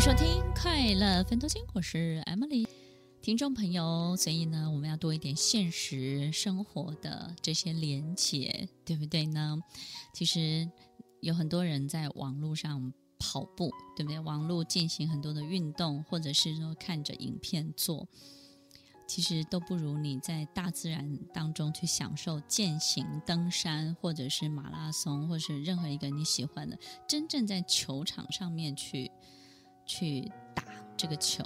收听《快乐分多金》，我是 Emily。听众朋友，所以呢，我们要多一点现实生活的这些连结，对不对呢？其实有很多人在网络上跑步，对不对？网络进行很多的运动，或者是说看着影片做。其实都不如你在大自然当中去享受健行、登山，或者是马拉松，或者是任何一个你喜欢的，真正在球场上面去去打这个球。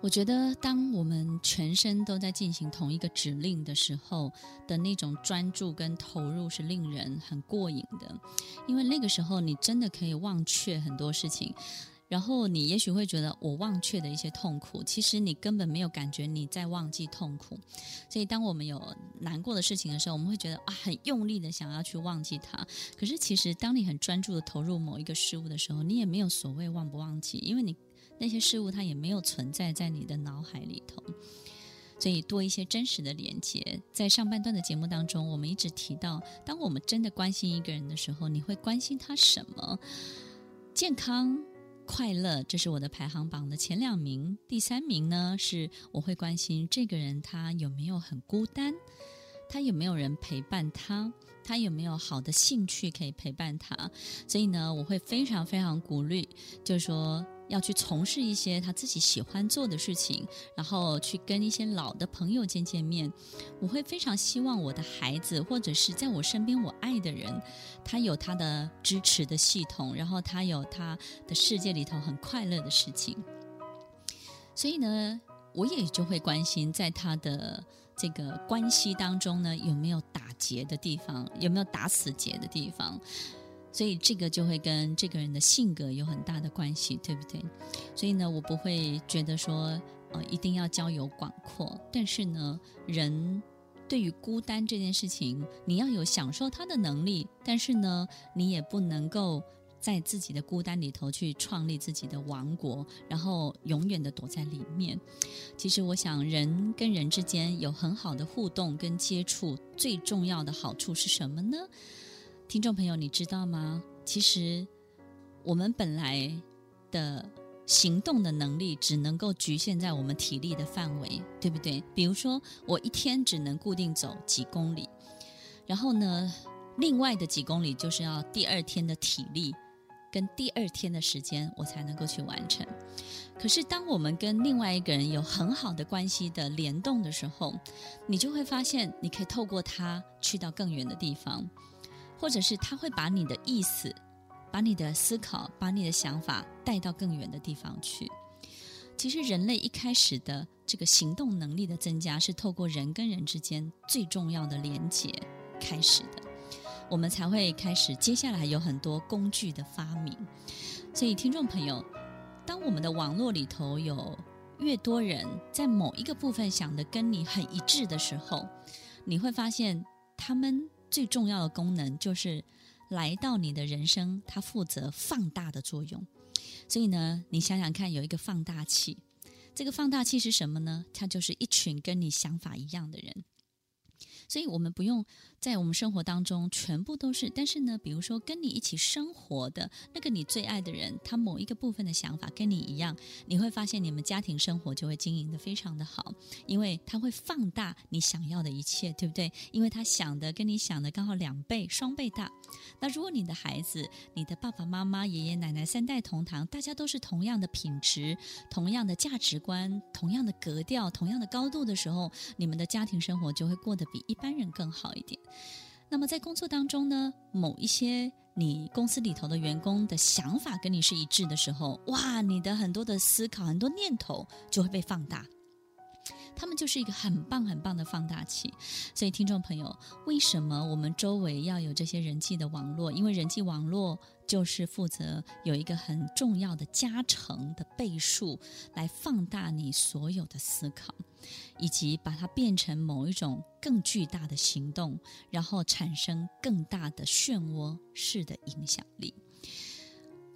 我觉得，当我们全身都在进行同一个指令的时候的那种专注跟投入，是令人很过瘾的，因为那个时候你真的可以忘却很多事情。然后你也许会觉得我忘却的一些痛苦，其实你根本没有感觉你在忘记痛苦。所以当我们有难过的事情的时候，我们会觉得啊，很用力的想要去忘记它。可是其实当你很专注的投入某一个事物的时候，你也没有所谓忘不忘记，因为你那些事物它也没有存在在你的脑海里头。所以多一些真实的连接。在上半段的节目当中，我们一直提到，当我们真的关心一个人的时候，你会关心他什么？健康。快乐，这是我的排行榜的前两名。第三名呢，是我会关心这个人他有没有很孤单，他有没有人陪伴他，他有没有好的兴趣可以陪伴他。所以呢，我会非常非常鼓励，就是说。要去从事一些他自己喜欢做的事情，然后去跟一些老的朋友见见面。我会非常希望我的孩子，或者是在我身边我爱的人，他有他的支持的系统，然后他有他的世界里头很快乐的事情。所以呢，我也就会关心在他的这个关系当中呢，有没有打结的地方，有没有打死结的地方。所以这个就会跟这个人的性格有很大的关系，对不对？所以呢，我不会觉得说，呃，一定要交友广阔。但是呢，人对于孤单这件事情，你要有享受它的能力。但是呢，你也不能够在自己的孤单里头去创立自己的王国，然后永远的躲在里面。其实，我想人跟人之间有很好的互动跟接触，最重要的好处是什么呢？听众朋友，你知道吗？其实我们本来的行动的能力只能够局限在我们体力的范围，对不对？比如说，我一天只能固定走几公里，然后呢，另外的几公里就是要第二天的体力跟第二天的时间，我才能够去完成。可是，当我们跟另外一个人有很好的关系的联动的时候，你就会发现，你可以透过他去到更远的地方。或者是他会把你的意思、把你的思考、把你的想法带到更远的地方去。其实人类一开始的这个行动能力的增加，是透过人跟人之间最重要的连结开始的，我们才会开始接下来有很多工具的发明。所以，听众朋友，当我们的网络里头有越多人在某一个部分想的跟你很一致的时候，你会发现他们。最重要的功能就是来到你的人生，它负责放大的作用。所以呢，你想想看，有一个放大器，这个放大器是什么呢？它就是一群跟你想法一样的人。所以我们不用在我们生活当中全部都是，但是呢，比如说跟你一起生活的那个你最爱的人，他某一个部分的想法跟你一样，你会发现你们家庭生活就会经营得非常的好，因为他会放大你想要的一切，对不对？因为他想的跟你想的刚好两倍、双倍大。那如果你的孩子、你的爸爸妈妈、爷爷奶奶三代同堂，大家都是同样的品质、同样的价值观、同样的格调、同样的高度的时候，你们的家庭生活就会过得比一。一般人更好一点。那么在工作当中呢，某一些你公司里头的员工的想法跟你是一致的时候，哇，你的很多的思考、很多念头就会被放大。他们就是一个很棒很棒的放大器，所以听众朋友，为什么我们周围要有这些人际的网络？因为人际网络就是负责有一个很重要的加成的倍数，来放大你所有的思考，以及把它变成某一种更巨大的行动，然后产生更大的漩涡式的影响力。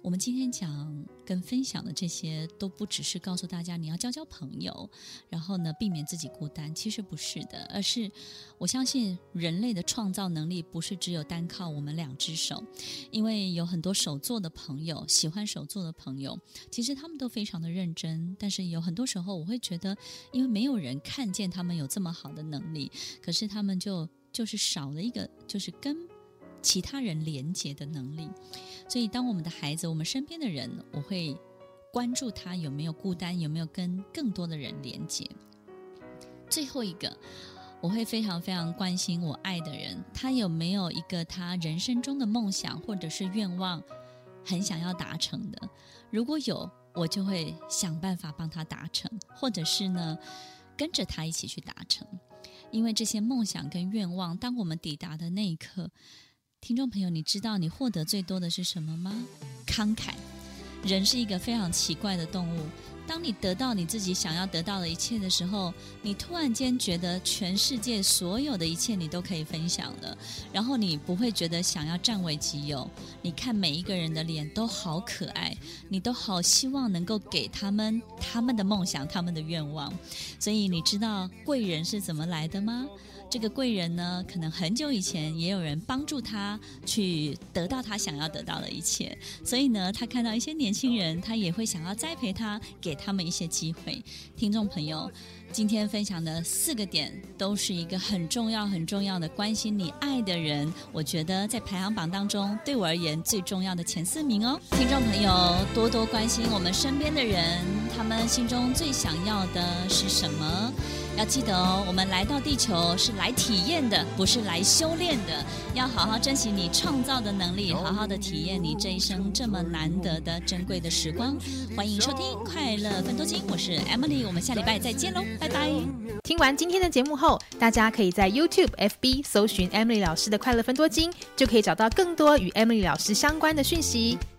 我们今天讲跟分享的这些，都不只是告诉大家你要交交朋友，然后呢，避免自己孤单。其实不是的，而是我相信人类的创造能力不是只有单靠我们两只手，因为有很多手作的朋友，喜欢手作的朋友，其实他们都非常的认真。但是有很多时候，我会觉得，因为没有人看见他们有这么好的能力，可是他们就就是少了一个，就是跟其他人连接的能力。所以，当我们的孩子，我们身边的人，我会关注他有没有孤单，有没有跟更多的人连接。最后一个，我会非常非常关心我爱的人，他有没有一个他人生中的梦想或者是愿望，很想要达成的。如果有，我就会想办法帮他达成，或者是呢，跟着他一起去达成。因为这些梦想跟愿望，当我们抵达的那一刻。听众朋友，你知道你获得最多的是什么吗？慷慨。人是一个非常奇怪的动物。当你得到你自己想要得到的一切的时候，你突然间觉得全世界所有的一切你都可以分享了，然后你不会觉得想要占为己有。你看每一个人的脸都好可爱，你都好希望能够给他们他们的梦想、他们的愿望。所以你知道贵人是怎么来的吗？这个贵人呢，可能很久以前也有人帮助他去得到他想要得到的一切，所以呢，他看到一些年轻人，他也会想要栽培他，给他们一些机会。听众朋友，今天分享的四个点都是一个很重要、很重要的关心你爱的人。我觉得在排行榜当中，对我而言最重要的前四名哦。听众朋友，多多关心我们身边的人，他们心中最想要的是什么？要记得哦，我们来到地球是来体验的，不是来修炼的。要好好珍惜你创造的能力，好好的体验你这一生这么难得的珍贵的时光。欢迎收听《快乐分多金》，我是 Emily，我们下礼拜再见喽，拜拜。听完今天的节目后，大家可以在 YouTube、FB 搜寻 Emily 老师的《快乐分多金》，就可以找到更多与 Emily 老师相关的讯息。